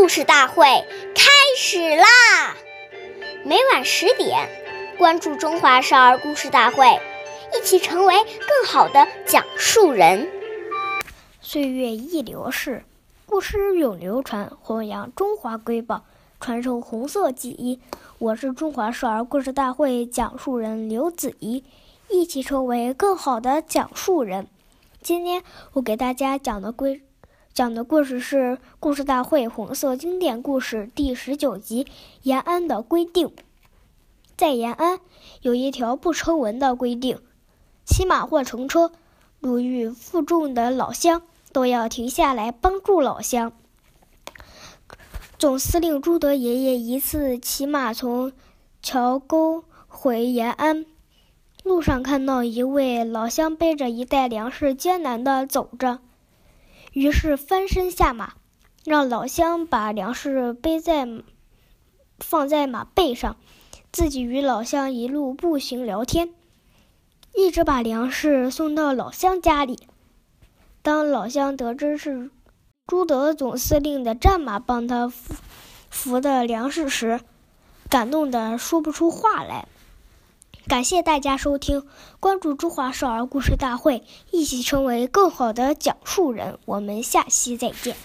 故事大会开始啦！每晚十点，关注《中华少儿故事大会》，一起成为更好的讲述人。岁月易流逝，故事永流传，弘扬中华瑰宝，传承红色记忆。我是中华少儿故事大会讲述人刘子怡，一起成为更好的讲述人。今天我给大家讲的规。讲的故事是《故事大会》红色经典故事第十九集《延安的规定》。在延安，有一条不成文的规定：骑马或乘车，路遇负重的老乡，都要停下来帮助老乡。总司令朱德爷爷一次骑马从桥沟回延安，路上看到一位老乡背着一袋粮食，艰难地走着。于是翻身下马，让老乡把粮食背在放在马背上，自己与老乡一路步行聊天，一直把粮食送到老乡家里。当老乡得知是朱德总司令的战马帮他扶扶的粮食时，感动的说不出话来。感谢大家收听，关注中华少儿故事大会，一起成为更好的讲述人。我们下期再见。